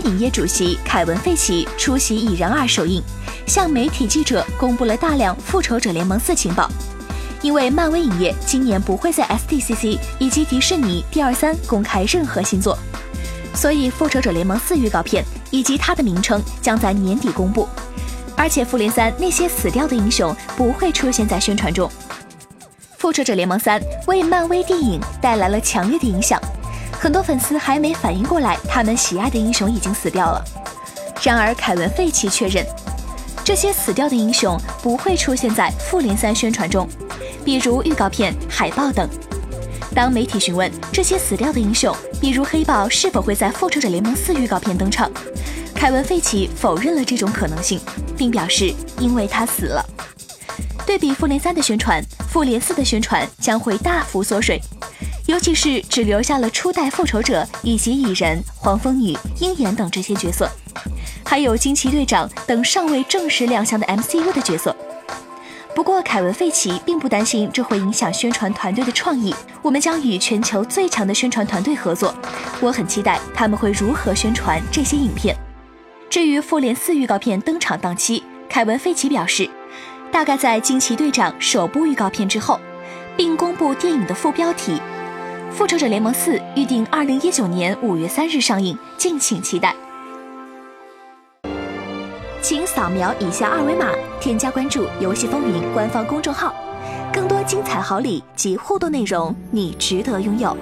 影业主席凯文·费奇出席《蚁人二》首映，向媒体记者公布了大量《复仇者联盟四》情报。因为漫威影业今年不会在 SDCC 以及迪士尼第二三公开任何新作，所以《复仇者联盟四》预告片以及它的名称将在年底公布。而且《复联三》那些死掉的英雄不会出现在宣传中。《复仇者联盟三》为漫威电影带来了强烈的影响，很多粉丝还没反应过来，他们喜爱的英雄已经死掉了。然而，凯文·费奇确认，这些死掉的英雄不会出现在《复联三》宣传中。比如预告片、海报等。当媒体询问这些死掉的英雄，比如黑豹是否会在《复仇者联盟四》预告片登场，凯文·费奇否认了这种可能性，并表示因为他死了。对比《复联三》的宣传，《复联四》的宣传将会大幅缩水，尤其是只留下了初代复仇者以及蚁人、黄蜂女、鹰眼等这些角色，还有惊奇队长等尚未正式亮相的 MCU 的角色。不过，凯文·费奇并不担心这会影响宣传团队的创意。我们将与全球最强的宣传团队合作，我很期待他们会如何宣传这些影片。至于《复联四》预告片登场档期，凯文·费奇表示，大概在《惊奇队长》首部预告片之后，并公布电影的副标题。《复仇者联盟四》预定二零一九年五月三日上映，敬请期待。请扫描以下二维码，添加关注“游戏风云”官方公众号，更多精彩好礼及互动内容，你值得拥有。